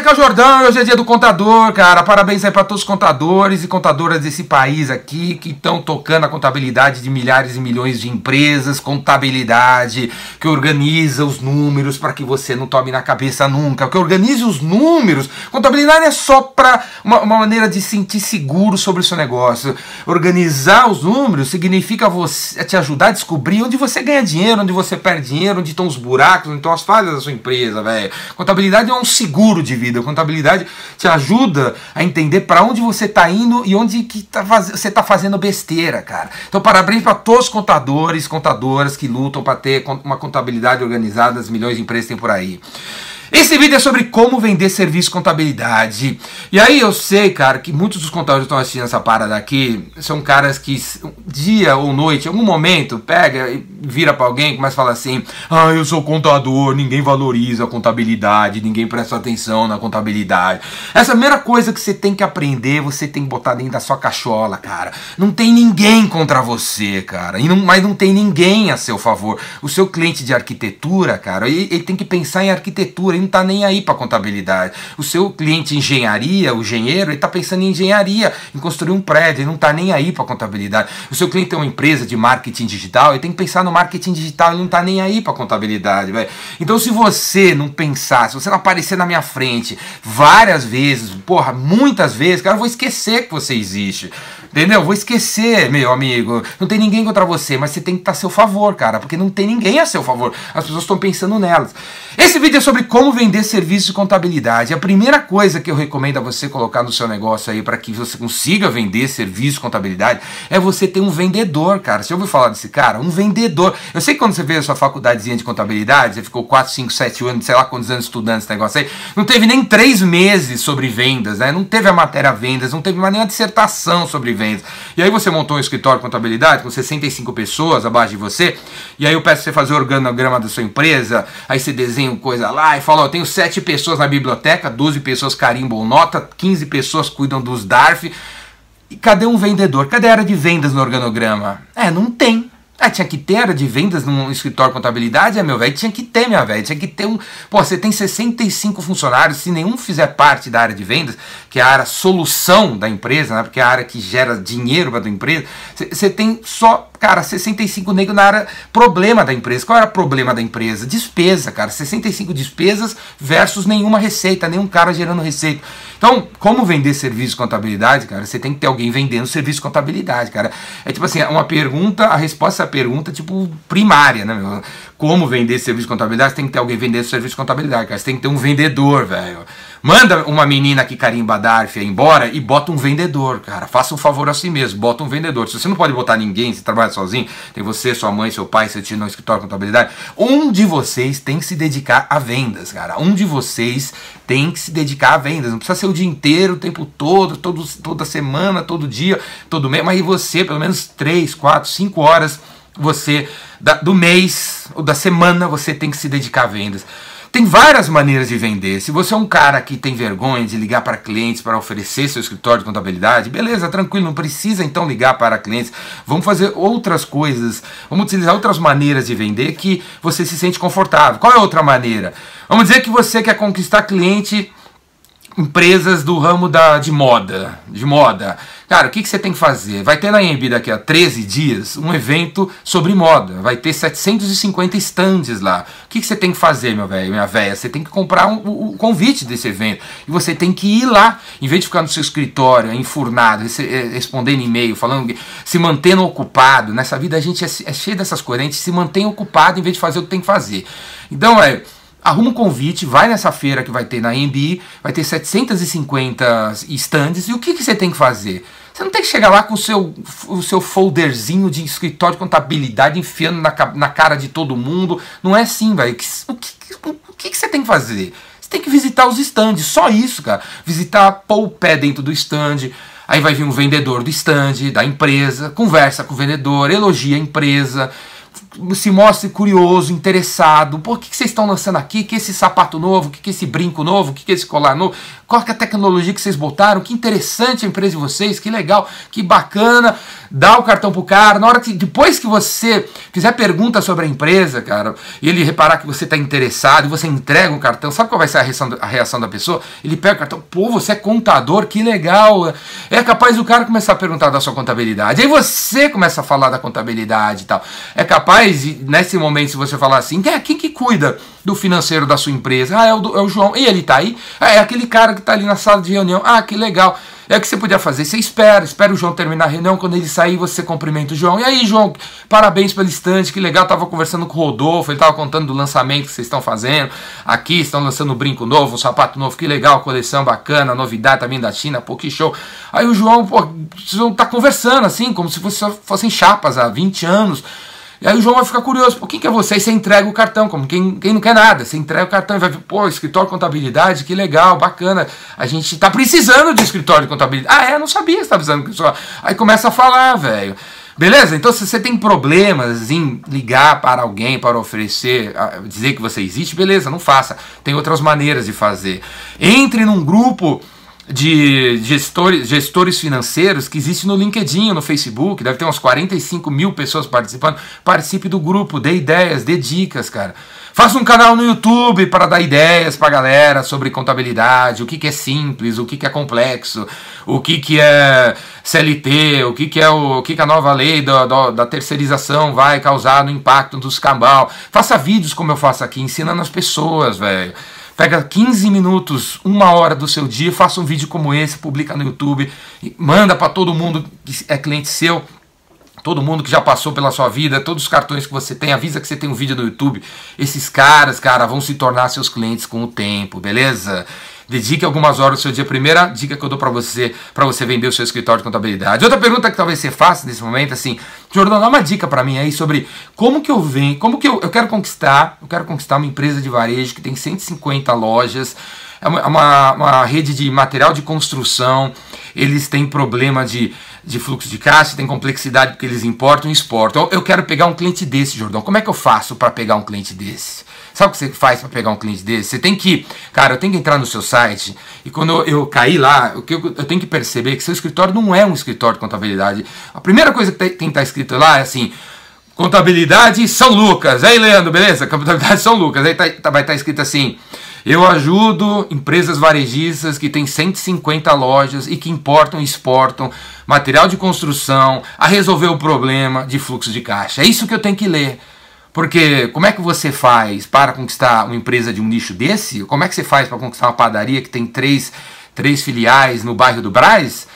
aqui é o Jordão, hoje é dia do contador, cara. Parabéns aí para todos os contadores e contadoras desse país aqui que estão tocando a contabilidade de milhares e milhões de empresas, contabilidade que organiza os números para que você não tome na cabeça nunca, que organize os números. Contabilidade é só para uma, uma maneira de sentir seguro sobre o seu negócio. Organizar os números significa você te ajudar a descobrir onde você ganha dinheiro, onde você perde dinheiro, onde estão os buracos, onde estão as falhas da sua empresa, velho. Contabilidade é um seguro de vida. A contabilidade te ajuda a entender para onde você está indo e onde que tá faz... você está fazendo besteira, cara. Então, parabéns para todos os contadores, contadoras que lutam para ter uma contabilidade organizada, as milhões de empresas tem por aí. Esse vídeo é sobre como vender serviço de contabilidade. E aí eu sei, cara, que muitos dos contadores que estão assistindo essa parada aqui são caras que dia ou noite, em algum momento, pega e vira para alguém e começa a falar assim: "Ah, eu sou contador, ninguém valoriza a contabilidade, ninguém presta atenção na contabilidade". Essa é a primeira coisa que você tem que aprender, você tem que botar dentro da sua cachola, cara. Não tem ninguém contra você, cara. E não, mas não tem ninguém a seu favor. O seu cliente de arquitetura, cara, ele, ele tem que pensar em arquitetura não está nem aí para contabilidade. O seu cliente engenharia, o engenheiro, ele está pensando em engenharia, em construir um prédio, ele não está nem aí para contabilidade. O seu cliente tem uma empresa de marketing digital, ele tem que pensar no marketing digital, não está nem aí para contabilidade, velho. Então se você não pensar, se você não aparecer na minha frente várias vezes, porra, muitas vezes, cara, eu vou esquecer que você existe. Entendeu? Vou esquecer, meu amigo. Não tem ninguém contra você, mas você tem que estar a seu favor, cara, porque não tem ninguém a seu favor. As pessoas estão pensando nelas. Esse vídeo é sobre como vender serviço de contabilidade. A primeira coisa que eu recomendo a você colocar no seu negócio aí para que você consiga vender serviço de contabilidade é você ter um vendedor, cara. Você ouviu falar desse cara? Um vendedor. Eu sei que quando você fez a sua faculdadezinha de contabilidade, você ficou 4, 5, 7 anos, sei lá quantos anos estudando esse negócio aí, não teve nem 3 meses sobre vendas, né? Não teve a matéria vendas, não teve mais nenhuma dissertação sobre vendas. E aí você montou um escritório de contabilidade com 65 pessoas abaixo de você, e aí eu peço você fazer o organograma da sua empresa, aí você desenha coisa lá e fala, ó, tenho 7 pessoas na biblioteca, 12 pessoas carimbam nota, 15 pessoas cuidam dos DARF. E cadê um vendedor? Cadê a área de vendas no organograma? É, não tem. Ah, tinha que ter área de vendas num escritório de contabilidade? É, meu velho, tinha que ter, minha velha. Tinha que ter um. Pô, você tem 65 funcionários, se nenhum fizer parte da área de vendas, que é a área solução da empresa, né? Porque é a área que gera dinheiro para a empresa, você tem só Cara, 65 negros na área problema da empresa. Qual era o problema da empresa? Despesa, cara. 65 despesas versus nenhuma receita, nenhum cara gerando receita. Então, como vender serviço de contabilidade, cara? Você tem que ter alguém vendendo serviço de contabilidade, cara. É tipo assim, uma pergunta, a resposta à pergunta, tipo, primária, né, meu? Como vender serviço de contabilidade? Você tem que ter alguém vendendo serviço de contabilidade, cara. Você tem que ter um vendedor, velho. Manda uma menina que carimba DARF embora e bota um vendedor, cara. Faça um favor a si mesmo, bota um vendedor. Se você não pode botar ninguém, você trabalha sozinho, tem você, sua mãe, seu pai, seu tio no escritório de contabilidade, um de vocês tem que se dedicar a vendas, cara. Um de vocês tem que se dedicar a vendas. Não precisa ser o dia inteiro, o tempo todo, todo toda semana, todo dia, todo mês, mas você, pelo menos 3, 4, 5 horas, você, da, do mês ou da semana, você tem que se dedicar a vendas. Tem várias maneiras de vender. Se você é um cara que tem vergonha de ligar para clientes para oferecer seu escritório de contabilidade, beleza, tranquilo, não precisa então ligar para clientes. Vamos fazer outras coisas, vamos utilizar outras maneiras de vender que você se sente confortável. Qual é outra maneira? Vamos dizer que você quer conquistar cliente empresas do ramo da, de moda, de moda. Cara, o que, que você tem que fazer? Vai ter na EMB daqui a 13 dias um evento sobre moda. Vai ter 750 stands lá. O que, que você tem que fazer, meu velho, minha velha? Você tem que comprar um, o, o convite desse evento. E você tem que ir lá. Em vez de ficar no seu escritório, enfurnado, eh, respondendo e-mail, falando, se mantendo ocupado. Nessa vida a gente é, é cheio dessas coisas. A gente se mantém ocupado em vez de fazer o que tem que fazer. Então, é arruma um convite, vai nessa feira que vai ter na AMB, vai ter 750 stands, e o que, que você tem que fazer? Você não tem que chegar lá com o seu, o seu folderzinho de escritório de contabilidade enfiando na, na cara de todo mundo. Não é assim, velho. O, que, o que, que você tem que fazer? Você tem que visitar os stands, só isso, cara. Visitar, pôr o pé dentro do stand. Aí vai vir um vendedor do stand, da empresa, conversa com o vendedor, elogia a empresa se mostre curioso, interessado. Por que, que vocês estão lançando aqui? Que esse sapato novo? Que, que esse brinco novo? Que, que esse colar novo? Qual que é a tecnologia que vocês botaram? Que interessante a empresa de vocês, que legal, que bacana. Dá o cartão pro cara, na hora que depois que você fizer pergunta sobre a empresa, cara, e ele reparar que você está interessado e você entrega um cartão, sabe qual vai ser a reação, a reação da pessoa? Ele pega o cartão, pô, você é contador, que legal. É capaz do cara começar a perguntar da sua contabilidade. Aí você começa a falar da contabilidade e tal. É capaz, nesse momento, se você falar assim, quem, é, quem que cuida do financeiro da sua empresa? Ah, é o, é o João. E ele tá aí? Ah, é aquele cara que tá ali na sala de reunião. Ah, que legal. É o que você podia fazer. Você espera, espera o João terminar a reunião. Quando ele sair, você cumprimenta o João. E aí, João, parabéns pelo instante, que legal. Tava conversando com o Rodolfo, ele tava contando do lançamento que vocês estão fazendo. Aqui estão lançando um brinco novo, um sapato novo, que legal, coleção bacana, novidade também da China, pô, que show. Aí o João, pô, vocês tá conversando assim, como se fossem chapas há 20 anos. E aí o João vai ficar curioso, por quem que é você? E você entrega o cartão, como quem, quem não quer nada. Você entrega o cartão e vai pô, escritório de contabilidade, que legal, bacana. A gente tá precisando de escritório de contabilidade. Ah, é? Não sabia que você tá precisando escritório. Aí começa a falar, velho. Beleza? Então, se você tem problemas em ligar para alguém para oferecer, dizer que você existe, beleza, não faça. Tem outras maneiras de fazer. Entre num grupo de gestores, gestores financeiros que existe no LinkedIn, no Facebook, deve ter uns 45 mil pessoas participando. Participe do grupo, dê ideias, dê dicas, cara. Faça um canal no YouTube para dar ideias para a galera sobre contabilidade, o que, que é simples, o que, que é complexo, o que, que é CLT, o que, que é o, o que, que a nova lei da, da, da terceirização vai causar no impacto dos cambal. Faça vídeos como eu faço aqui, ensinando as pessoas, velho. Pega 15 minutos, uma hora do seu dia, faça um vídeo como esse, publica no YouTube, manda para todo mundo que é cliente seu, todo mundo que já passou pela sua vida, todos os cartões que você tem, avisa que você tem um vídeo no YouTube. Esses caras, cara, vão se tornar seus clientes com o tempo, beleza? Dedique algumas horas do seu dia. Primeira dica que eu dou para você, para você vender o seu escritório de contabilidade. Outra pergunta que talvez você faça nesse momento, assim, Jordão, dá uma dica para mim aí sobre como que eu venho, como que eu, eu quero conquistar, eu quero conquistar uma empresa de varejo que tem 150 lojas, é uma, uma, uma rede de material de construção, eles têm problema de, de fluxo de caixa, tem complexidade porque eles importam e exportam. Eu quero pegar um cliente desse, Jordão. Como é que eu faço para pegar um cliente desse? Sabe o que você faz para pegar um cliente desse? Você tem que, cara, eu tenho que entrar no seu site e quando eu, eu cair lá, eu, eu, eu, tenho que perceber que seu escritório não é um escritório de contabilidade. A primeira coisa que tem que estar tá escrito lá é assim: Contabilidade São Lucas. Aí, Leandro, beleza? Contabilidade São Lucas. Aí tá, tá, vai estar tá escrito assim: Eu ajudo empresas varejistas que têm 150 lojas e que importam e exportam material de construção a resolver o problema de fluxo de caixa. É isso que eu tenho que ler. Porque como é que você faz para conquistar uma empresa de um nicho desse? Como é que você faz para conquistar uma padaria que tem três, três filiais no bairro do Braz?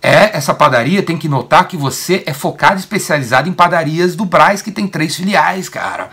É, essa padaria tem que notar que você é focado especializado em padarias do Braz que tem três filiais, cara.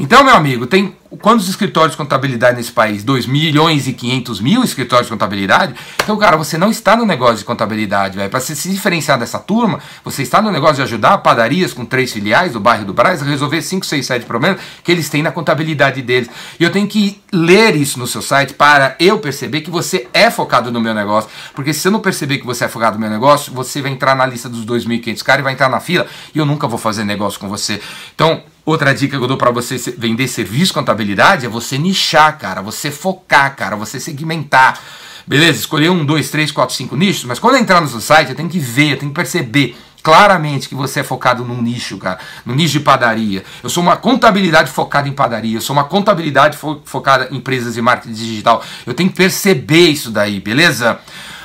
Então, meu amigo, tem quantos escritórios de contabilidade nesse país? 2 milhões e 500 mil escritórios de contabilidade? Então, cara, você não está no negócio de contabilidade, velho. Para se diferenciar dessa turma, você está no negócio de ajudar padarias com três filiais do bairro do Braz a resolver 5, 6, 7 problemas que eles têm na contabilidade deles. E eu tenho que ler isso no seu site para eu perceber que você é focado no meu negócio. Porque se eu não perceber que você é focado no meu negócio, você vai entrar na lista dos 2.500 caras e vai entrar na fila e eu nunca vou fazer negócio com você. Então, Outra dica que eu dou para você vender serviço contabilidade é você nichar, cara, você focar, cara, você segmentar. Beleza? Escolher um, dois, três, quatro, cinco nichos, mas quando entrar no seu site, eu tenho que ver, eu tenho que perceber claramente que você é focado num nicho, cara, no nicho de padaria. Eu sou uma contabilidade focada em padaria, eu sou uma contabilidade fo focada em empresas de marketing digital. Eu tenho que perceber isso daí, beleza?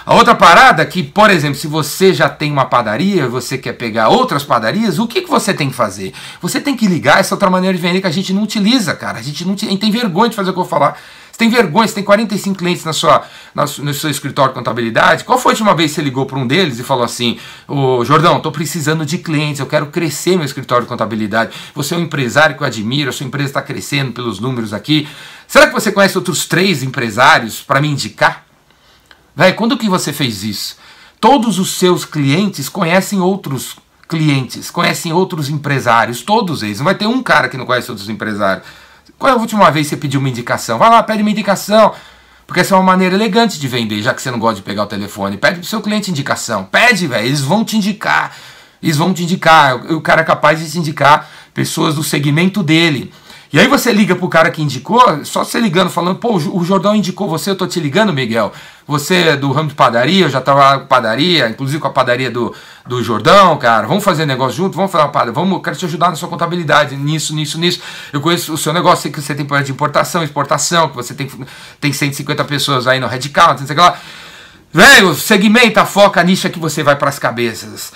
A outra parada é que, por exemplo, se você já tem uma padaria, você quer pegar outras padarias, o que, que você tem que fazer? Você tem que ligar essa outra maneira de vender que a gente não utiliza, cara. A gente não tem vergonha de fazer o que eu vou falar. Você tem vergonha, você tem 45 clientes na sua, na, no seu escritório de contabilidade. Qual foi a última vez que você ligou para um deles e falou assim: Ô Jordão, estou precisando de clientes, eu quero crescer meu escritório de contabilidade. Você é um empresário que eu admiro, a sua empresa está crescendo pelos números aqui. Será que você conhece outros três empresários para me indicar? Véi, quando que você fez isso? Todos os seus clientes conhecem outros clientes, conhecem outros empresários, todos eles. Não vai ter um cara que não conhece outros empresários. Qual é a última vez que você pediu uma indicação? Vai lá, pede uma indicação. Porque essa é uma maneira elegante de vender, já que você não gosta de pegar o telefone. Pede pro seu cliente indicação. Pede, velho. Eles vão te indicar. Eles vão te indicar. O cara é capaz de te indicar pessoas do segmento dele. E aí você liga pro cara que indicou, só você ligando, falando, pô, o Jordão indicou você, eu tô te ligando, Miguel. Você é do ramo de padaria, eu já tava com padaria, inclusive com a padaria do, do Jordão, cara. Vamos fazer negócio junto, vamos uma padaria, vamos, quero te ajudar na sua contabilidade, nisso, nisso, nisso. Eu conheço o seu negócio, sei que você tem problema de importação, exportação, que você tem, tem 150 pessoas aí no headcount, não sei o que lá. Velho, segmenta, foca, nicha que você vai para as cabeças.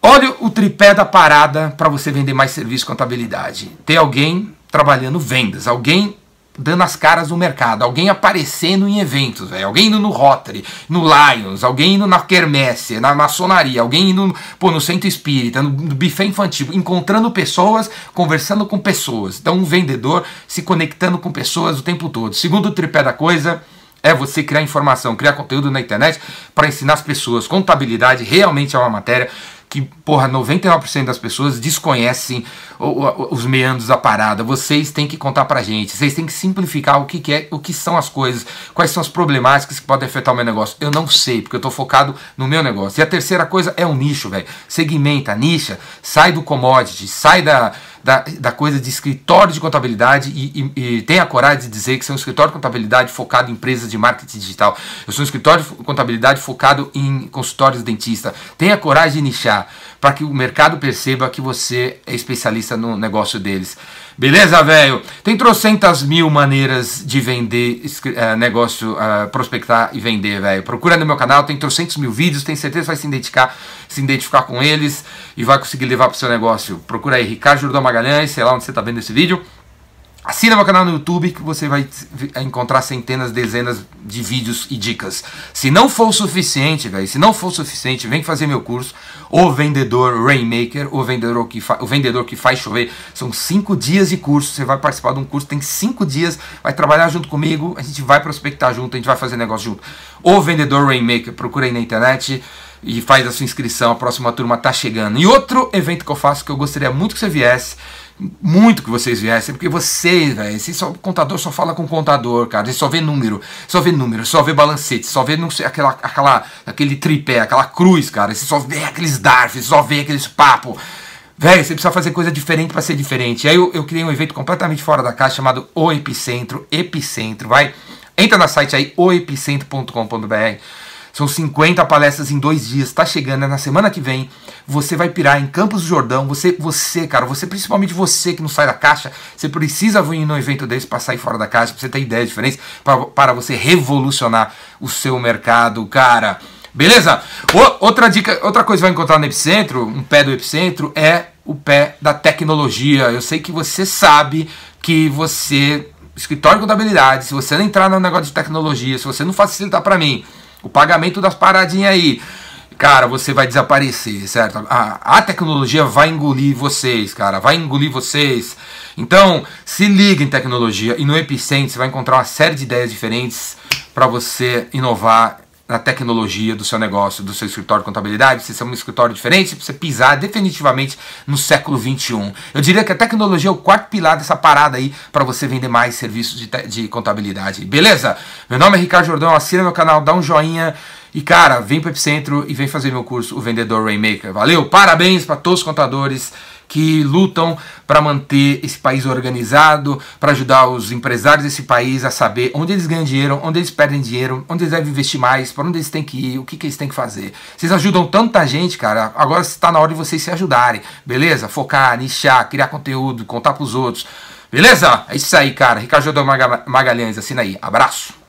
Olha o tripé da parada para você vender mais serviço contabilidade. Tem alguém trabalhando vendas, alguém dando as caras no mercado, alguém aparecendo em eventos, véio, alguém indo no Rotary, no Lions, alguém indo na Quermesse, na maçonaria, alguém indo pô, no centro espírita, no, no buffet infantil, encontrando pessoas, conversando com pessoas. Então, um vendedor se conectando com pessoas o tempo todo. Segundo tripé da coisa, é você criar informação, criar conteúdo na internet para ensinar as pessoas. Contabilidade realmente é uma matéria que, porra, 99% das pessoas desconhecem os meandros da parada. Vocês têm que contar pra gente. Vocês têm que simplificar o que, que, é, o que são as coisas, quais são as problemáticas que podem afetar o meu negócio. Eu não sei, porque eu tô focado no meu negócio. E a terceira coisa é o nicho, velho. Segmenta, nicha, sai do commodity, sai da da, da coisa de escritório de contabilidade e, e, e tenha coragem de dizer que sou um escritório de contabilidade focado em empresas de marketing digital. Eu sou um escritório de contabilidade focado em consultórios dentista. Tenha coragem de nichar para que o mercado perceba que você é especialista no negócio deles. Beleza, velho? Tem trocentas mil maneiras de vender uh, negócio, uh, prospectar e vender, velho. Procura no meu canal, tem trocentos mil vídeos, tenho certeza que vai se identificar, se identificar com eles e vai conseguir levar para o seu negócio. Procura aí, Ricardo Jordão Magalhães, sei lá onde você está vendo esse vídeo. Assina meu canal no YouTube que você vai encontrar centenas, dezenas de vídeos e dicas. Se não for o suficiente, velho, se não for o suficiente, vem fazer meu curso, O Vendedor Rainmaker, o vendedor, que o vendedor que faz chover. São cinco dias de curso, você vai participar de um curso, tem cinco dias, vai trabalhar junto comigo, a gente vai prospectar junto, a gente vai fazer negócio junto. O Vendedor Rainmaker, procura aí na internet e faz a sua inscrição, a próxima turma tá chegando. E outro evento que eu faço que eu gostaria muito que você viesse, muito que vocês viessem, porque vocês, velho, esse só, contador só fala com contador, cara, ele só vê número, só vê número, só vê balancete, só vê não sei, aquela, aquela, aquele tripé, aquela cruz, cara, você só vê aqueles darfs, só vê aqueles papo. Velho, você precisa fazer coisa diferente para ser diferente. Aí eu, eu criei um evento completamente fora da caixa chamado O Epicentro, Epicentro, vai. Entra no site aí, oepicentro.com.br são 50 palestras em dois dias. Tá chegando, é na semana que vem. Você vai pirar em Campos do Jordão. Você, você, cara, você, principalmente você que não sai da caixa, você precisa vir num evento desse para sair fora da caixa, pra você ter ideia diferente, para, para você revolucionar o seu mercado, cara. Beleza? O, outra dica, outra coisa que vai encontrar no Epicentro, um pé do Epicentro, é o pé da tecnologia. Eu sei que você sabe que você, escritório de contabilidade, se você não entrar no negócio de tecnologia, se você não facilitar para mim, o pagamento das paradinhas aí. Cara, você vai desaparecer, certo? A, a tecnologia vai engolir vocês, cara, vai engolir vocês. Então, se liga em tecnologia e no Epicentro você vai encontrar uma série de ideias diferentes para você inovar na tecnologia do seu negócio, do seu escritório de contabilidade, se é um escritório diferente, você pisar definitivamente no século 21. Eu diria que a tecnologia é o quarto pilar dessa parada aí para você vender mais serviços de, de contabilidade. Beleza? Meu nome é Ricardo Jordão, assina meu canal, dá um joinha e cara, vem para o Epicentro e vem fazer meu curso, o Vendedor Rainmaker. Valeu? Parabéns para todos os contadores que lutam para manter esse país organizado, para ajudar os empresários desse país a saber onde eles ganham dinheiro, onde eles perdem dinheiro, onde eles devem investir mais, para onde eles têm que ir, o que, que eles têm que fazer. Vocês ajudam tanta gente, cara. Agora está na hora de vocês se ajudarem, beleza? Focar, nichar, criar conteúdo, contar para os outros. Beleza? É isso aí, cara. Ricardo Magalhães, assina aí. Abraço.